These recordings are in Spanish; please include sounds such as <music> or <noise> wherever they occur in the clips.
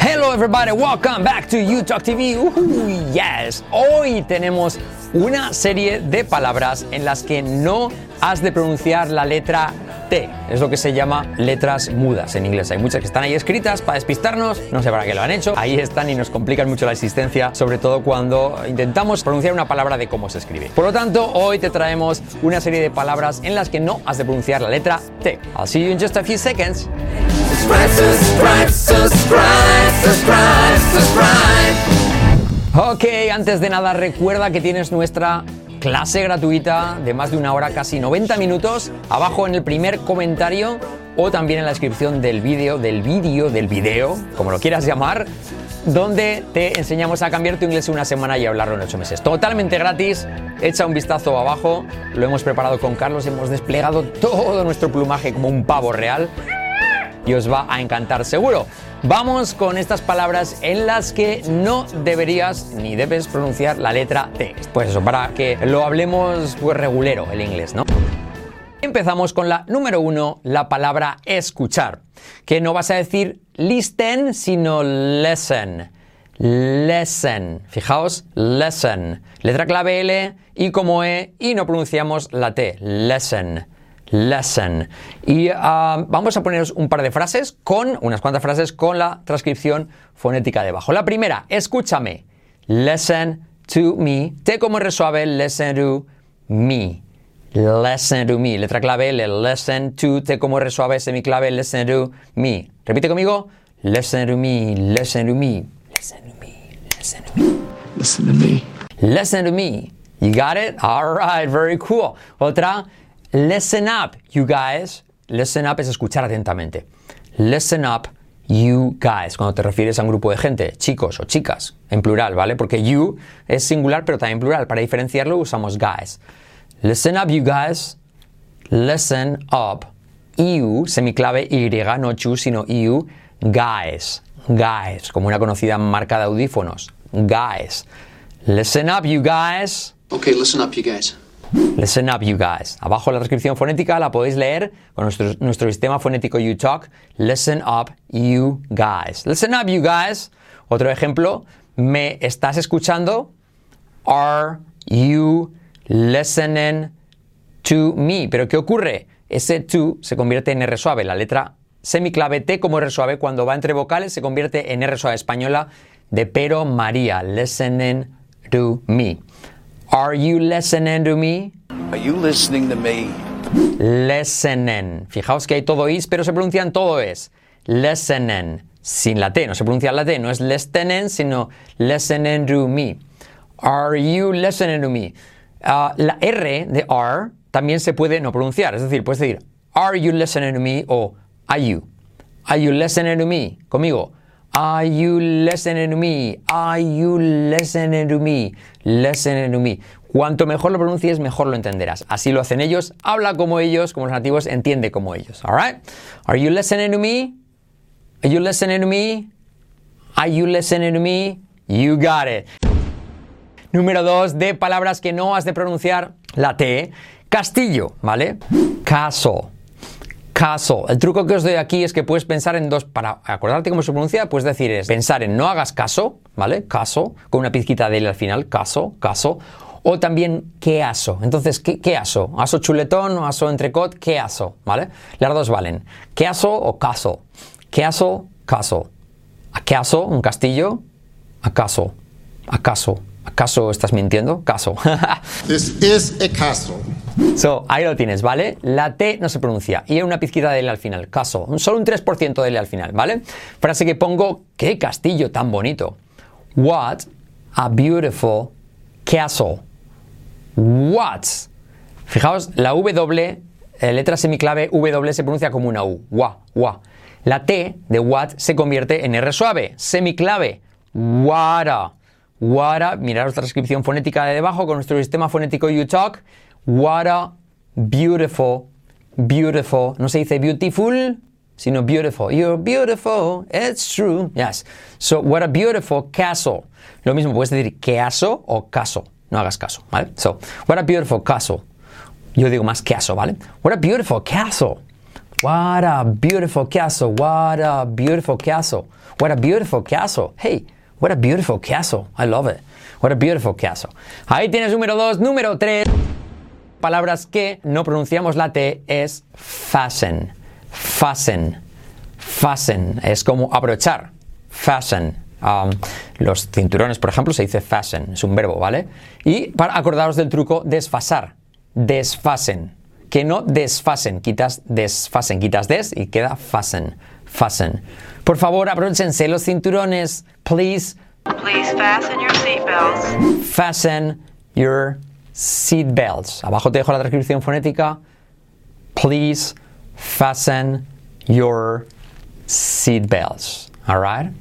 Hello everybody, welcome back to YouTalk TV. Uhu, yes, hoy tenemos una serie de palabras en las que no has de pronunciar la letra T. Es lo que se llama letras mudas en inglés. Hay muchas que están ahí escritas para despistarnos, no sé para qué lo han hecho. Ahí están y nos complican mucho la existencia, sobre todo cuando intentamos pronunciar una palabra de cómo se escribe. Por lo tanto, hoy te traemos una serie de palabras en las que no has de pronunciar la letra T. I'll see you in just a few seconds. Ok, antes de nada recuerda que tienes nuestra clase gratuita de más de una hora, casi 90 minutos, abajo en el primer comentario o también en la descripción del vídeo, del vídeo, del vídeo, como lo quieras llamar, donde te enseñamos a cambiar tu inglés en una semana y hablarlo en ocho meses. Totalmente gratis, echa un vistazo abajo, lo hemos preparado con Carlos, hemos desplegado todo nuestro plumaje como un pavo real y os va a encantar seguro. Vamos con estas palabras en las que no deberías ni debes pronunciar la letra T. Pues eso, para que lo hablemos pues regulero el inglés, ¿no? Empezamos con la número uno, la palabra escuchar, que no vas a decir listen, sino listen. Listen. Fijaos, listen. Letra clave L y como E y no pronunciamos la T. Listen lesson. Y ah, vamos a poneros un par de frases con, unas cuantas frases con la transcripción fonética debajo. La primera, escúchame. Listen to me. T como R suave, listen to me. Listen to me. Letra clave L, listen to. T como R suave, semiclave, listen to me. Repite conmigo. Listen to me, listen to me. Listen to me, listen to me. Listen to me. Listen to me. You got it? All right, very cool. Otra, Listen up, you guys. Listen up es escuchar atentamente. Listen up, you guys. Cuando te refieres a un grupo de gente, chicos o chicas, en plural, ¿vale? Porque you es singular, pero también plural. Para diferenciarlo usamos guys. Listen up, you guys. Listen up. You, semiclave Y, no chu, sino you, guys. Guys, como una conocida marca de audífonos. Guys. Listen up, you guys. Okay, listen up, you guys. Listen up, you guys. Abajo la transcripción fonética la podéis leer con nuestro, nuestro sistema fonético UTalk. Listen up, you guys. Listen up, you guys. Otro ejemplo, ¿me estás escuchando? Are you listening to me? Pero ¿qué ocurre? Ese to se convierte en R suave. La letra semiclave T como R suave cuando va entre vocales se convierte en R suave española de pero María. Listening to me. Are you listening to me? Are you listening to me? Listening. Fijaos que hay todo is, pero se pronuncian todo es. Listening. Sin la T, no se pronuncia la T, no es listening, sino listening to me. Are you listening to me? Uh, la R de are también se puede no pronunciar, es decir, puedes decir Are you listening to me? o Are you? Are you listening to me? Conmigo. Are you listening to me? Are you listening to me? Listening to me. Cuanto mejor lo pronuncies, mejor lo entenderás. Así lo hacen ellos. Habla como ellos, como los nativos, entiende como ellos. Alright? Are you listening to me? Are you listening to me? Are you listening to me? You got it. Número dos, de palabras que no has de pronunciar la T. Castillo, ¿vale? Caso. Caso. El truco que os doy aquí es que puedes pensar en dos, para acordarte cómo se pronuncia, puedes decir es pensar en no hagas caso, ¿vale? Caso, con una pizquita de L al final, caso, caso. O también qué aso. Entonces, ¿qué, qué aso? ¿Aso chuletón o aso entrecot? ¿Qué aso? ¿Vale? Las dos valen. ¿Qué aso o caso? ¿Qué aso? Caso. ¿Acaso? ¿Un castillo? ¿Acaso? ¿Acaso? ¿Acaso estás mintiendo? Caso. <laughs> This is a castle. So, ahí lo tienes, ¿vale? La T no se pronuncia y hay una pizquita de L al final, caso. Solo un 3% de L al final, ¿vale? Frase que pongo, qué castillo tan bonito. What a beautiful castle. What? Fijaos, la W, eh, letra semiclave W se pronuncia como una U. Wa, wa. La T de what se convierte en R suave, semiclave. Wara. Wara, mirad la transcripción fonética de debajo con nuestro sistema fonético UTalk. What a beautiful, beautiful. No se dice beautiful, sino beautiful. You're beautiful, it's true. Yes. So, what a beautiful castle. Lo mismo, puedes decir caso o caso. No hagas caso, ¿vale? So, what a beautiful castle. Yo digo más caso, ¿vale? What a beautiful castle. What a beautiful castle. What a beautiful castle. What a beautiful castle. Hey, what a beautiful castle. I love it. What a beautiful castle. Ahí tienes número dos. Número tres. Palabras que no pronunciamos la T es fasten. Fasten. Fasten. Es como abrochar. Fasten. Um, los cinturones, por ejemplo, se dice fasten. Es un verbo, ¿vale? Y para acordaros del truco, desfasar. Desfasen que no desfasen. Quitas desfasen, quitas des y queda fasten. Fasten. Por favor, abróchense los cinturones. Please Please fasten your seatbelts. fasten your seatbelts. Abajo te dejo la transcripción fonética. Please fasten your seatbelts. All right?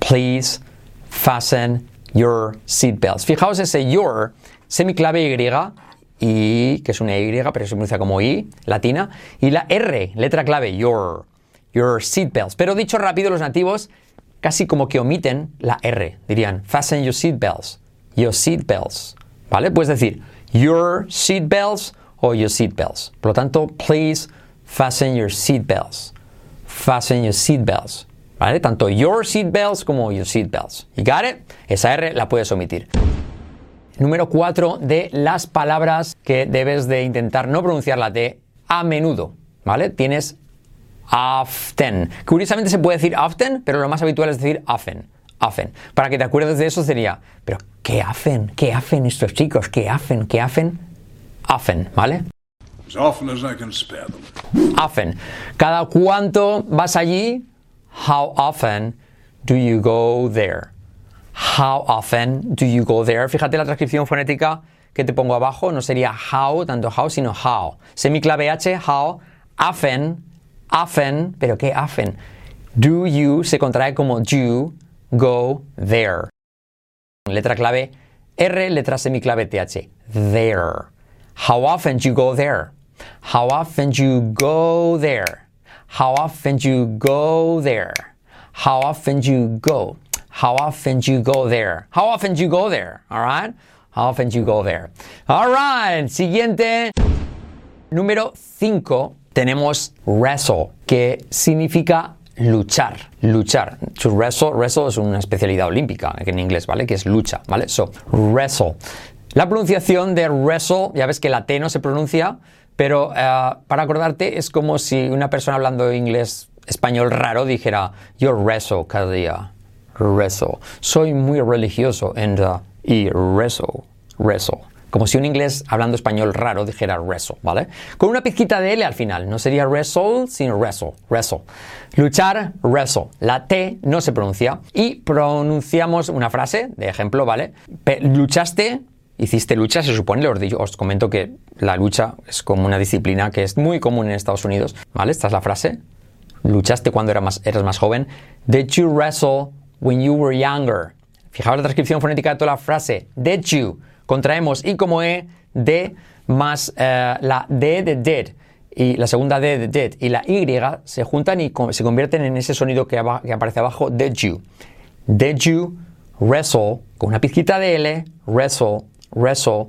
Please fasten your seatbelts. Fijaos ese your, semiclave Y, y que es una Y, pero se pronuncia como I, latina, y la R, letra clave, your, your seatbelts. Pero dicho rápido, los nativos casi como que omiten la R, dirían fasten your seatbelts, your seatbelts, ¿vale? Puedes decir your seatbelts o your seatbelts. Por lo tanto, please fasten your seatbelts, fasten your seatbelts, ¿vale? Tanto your seatbelts como your seatbelts. ¿Y got it? Esa R la puedes omitir. Número 4 de las palabras que debes de intentar no pronunciar la T a menudo, ¿vale? Tienes often. Curiosamente se puede decir often, pero lo más habitual es decir often. Often. Para que te acuerdes de eso sería, pero ¿qué hacen? ¿Qué hacen estos chicos? ¿Qué hacen? ¿Qué hacen? Often, ¿vale? As often as I can spare them. Often. ¿Cada cuánto vas allí? How often do you go there? How often do you go there? Fíjate la transcripción fonética que te pongo abajo, no sería how, tanto how, sino how. Semiclave H, how, often, often, pero ¿qué often? Do you se contrae como do, go there. Letra clave R, letra semiclave TH, there. How often do you go there? How often do you go there? How often do you go there? How often do you go? How often do you go there? How often do you go there? All right? How often do you go there? All right. Siguiente. Número 5. Tenemos wrestle, que significa luchar, luchar. To wrestle, wrestle es una especialidad olímpica en inglés, ¿vale? Que es lucha, ¿vale? So, wrestle. La pronunciación de wrestle, ya ves que la T no se pronuncia, pero eh, para acordarte es como si una persona hablando inglés español raro dijera yo rezo cada día, rezo. Soy muy religioso and, uh, y rezo, rezo. Como si un inglés hablando español raro dijera rezo, ¿vale? Con una pizquita de L al final. No sería wrestle, sino wrestle, wrestle. Luchar, wrestle. La T no se pronuncia. Y pronunciamos una frase, de ejemplo, ¿vale? Luchaste, hiciste lucha, se supone, os, comento que la lucha es como una disciplina que es muy común en Estados Unidos, ¿vale? Esta es la frase. Luchaste cuando era más- eras más joven. Did you wrestle when you were younger? Fijaos la transcripción fonética de toda la frase. Did you. Contraemos I como E, D más eh, la D de did y la segunda D de did y la Y se juntan y se convierten en ese sonido que, aparece abajo. Did you. Did you wrestle con una pizquita de L, wrestle, wrestle,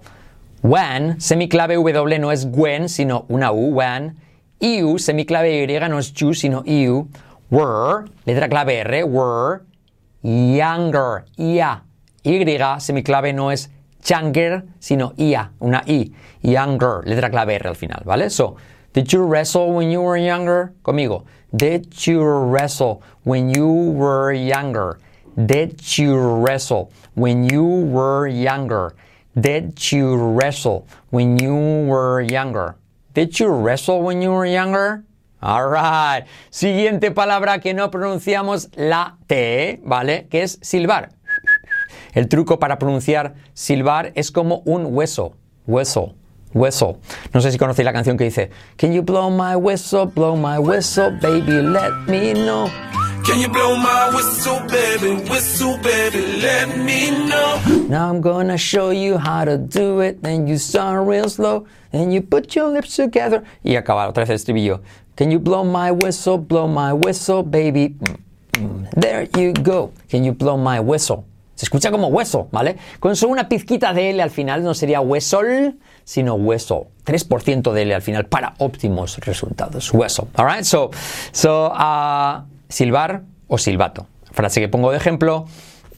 when, semiclave W no es when, sino una U, when, you, semiclave Y no es you, sino you, were, letra clave R, were, younger, ia, Y, semiclave no es younger, sino ia, una I, younger, letra clave R al final, ¿vale? So, did you wrestle when you were younger? Conmigo. Did you wrestle when you were younger? Did you wrestle when you were younger? Did you wrestle when you were younger? Did you wrestle when you were younger? All right. Siguiente palabra que no pronunciamos la T, ¿vale? Que es silbar. El truco para pronunciar silbar es como un hueso. Hueso. Hueso. No sé si conocéis la canción que dice Can you blow my whistle, blow my whistle, baby, let me know. Can you blow my whistle, baby? Whistle, baby, let me know. Now I'm gonna show you how to do it. Then you start real slow. Then you put your lips together. Y acaba otra vez el estribillo. Can you blow my whistle, blow my whistle, baby? Mm, mm. There you go. Can you blow my whistle? Se escucha como hueso, ¿vale? Con solo una pizquita de L al final no sería huesol, sino hueso. 3% de L al final para óptimos resultados. Hueso. Alright, so, so uh, silbar o silbato. Frase que pongo de ejemplo,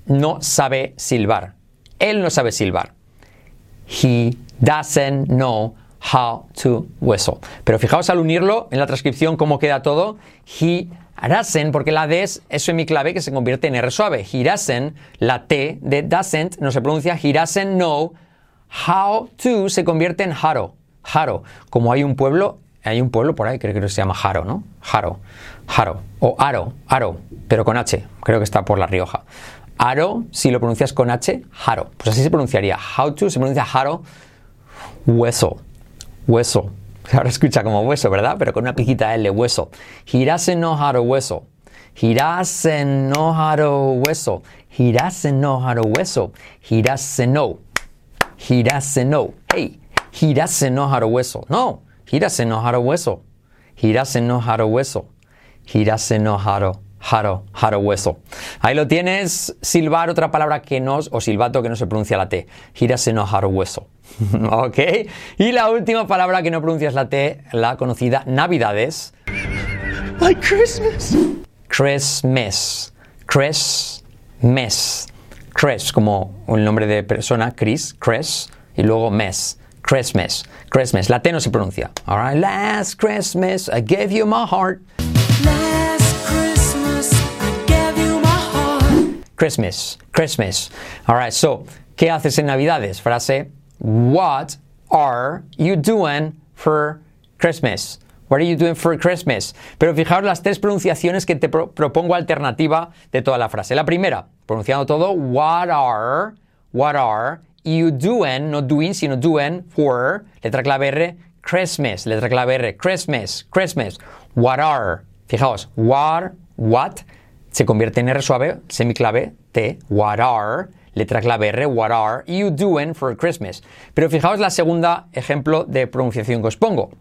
no sabe silbar. Él no sabe silbar. He doesn't know how to whistle. Pero fijaos al unirlo en la transcripción cómo queda todo. He doesn't, porque la D es, es semiclave que se convierte en R suave. Doesn't, la T de doesn't no se pronuncia doesn't know how to se convierte en haro. Haro. Como hay un pueblo, hay un pueblo por ahí, creo que se llama Haro, ¿no? Haro. Haro. O Aro. Aro. Pero con H. Creo que está por La Rioja. Aro, si lo pronuncias con H, Haro. Pues así se pronunciaría. How to se pronuncia Haro. Hueso. Hueso. <laughs> Ahora escucha como hueso, ¿verdad? Pero con una pijita L, hueso. Know how to whistle. He doesn't know how to whistle. He doesn't know. He doesn't know. Hey, he doesn't know how to whistle. No, he doesn't know how to whistle. He doesn't know how to whistle. Ahí lo tienes, silbar, otra palabra que no, o silbato que no se pronuncia la T. Know how to whistle. ok. Y la última palabra que no pronuncias la T, la conocida Navidades. Like Christmas. Christmas. Christmas. Chris, como el nombre de persona, Chris, Chris, y luego mes. Christmas. Christmas. La T no se pronuncia. Alright. Last Christmas I gave you my heart. Last Christmas. Christmas. Alright. So, ¿qué haces en Navidades? Frase. What are you doing for Christmas? What are you doing for Christmas? Pero fijaos las tres pronunciaciones que te pro- propongo alternativa de toda la frase. La primera, pronunciando todo, what are, what are you doing, no doing, sino doing for, letra clave R, Christmas, letra clave R, Christmas, Christmas. What are, fijaos, what, what, se convierte en R suave, semiclave, T, what are, letra clave R, what are you doing for Christmas? Pero fijaos la segunda ejemplo de pronunciación que os pongo.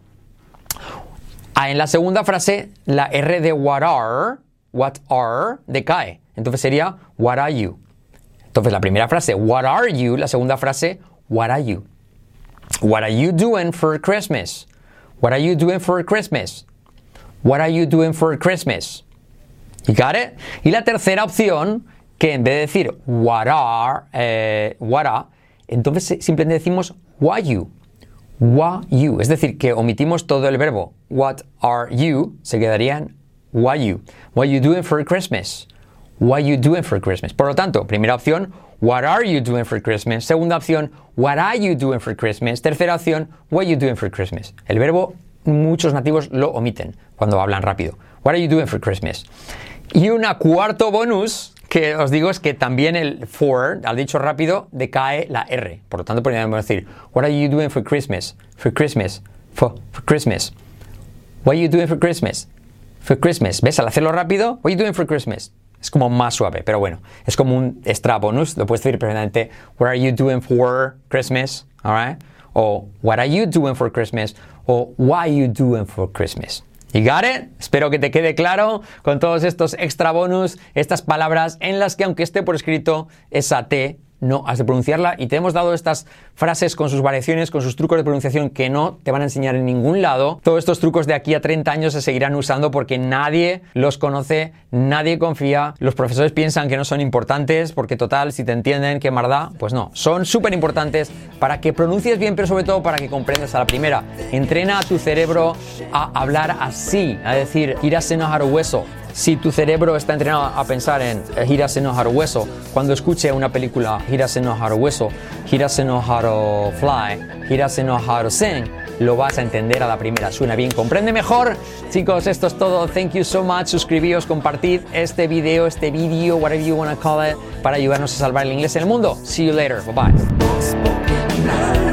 Ah, en la segunda frase, la R de what are, what are, decae. Entonces sería what are you. Entonces la primera frase, what are you, la segunda frase, what are you. What are you doing for Christmas? What are you doing for Christmas? What are you doing for Christmas? You got it? Y la tercera opción, que en vez de decir what are, eh, what are, entonces simplemente decimos what you. What you. Es decir, que omitimos todo el verbo. What are you? Se quedaría en what you. What you doing for Christmas? What you doing for Christmas? Por lo tanto, primera opción, what are you doing for Christmas? Segunda opción, what are you doing for Christmas? Tercera opción, what you doing for Christmas? El verbo muchos nativos lo omiten cuando hablan rápido. What are you doing for Christmas? Y una cuarto bonus que os digo es que también el for, al dicho rápido, decae la R. Por lo tanto, podríamos decir, What are you doing for Christmas? For Christmas. For, for Christmas. What are you doing for Christmas? For Christmas. ¿Ves? Al hacerlo rápido, What are you doing for Christmas? Es como más suave, pero bueno, es como un extra bonus. Lo puedes decir perfectamente, What are you doing for Christmas? Alright? O What are you doing for Christmas? O Why are you doing for Christmas? You got it? Espero que te quede claro con todos estos extra bonus, estas palabras en las que aunque esté por escrito esa T, no has de pronunciarla y te hemos dado estas frases con sus variaciones, con sus trucos de pronunciación que no te van a enseñar en ningún lado. Todos estos trucos de aquí a 30 años se seguirán usando porque nadie los conoce, nadie confía. Los profesores piensan que no son importantes porque total, si te entienden, qué marda, pues no. Son súper importantes para que pronuncies bien, pero sobre todo para que comprendas a la primera. Entrena a tu cerebro a hablar así, a decir, irás a hueso. Si tu cerebro está entrenado a pensar en eh, Hirase no Haru Hueso, cuando escuche una película Hirase no Haru Hueso, Hirase no Haru Fly, Hirase no Haru Sing, lo vas a entender a la primera. Suena bien, comprende mejor. Chicos, esto es todo. Thank you so much. Suscribíos, compartid este video, este vídeo, whatever you want to call it, para ayudarnos a salvar el inglés en el mundo. See you later. Bye bye.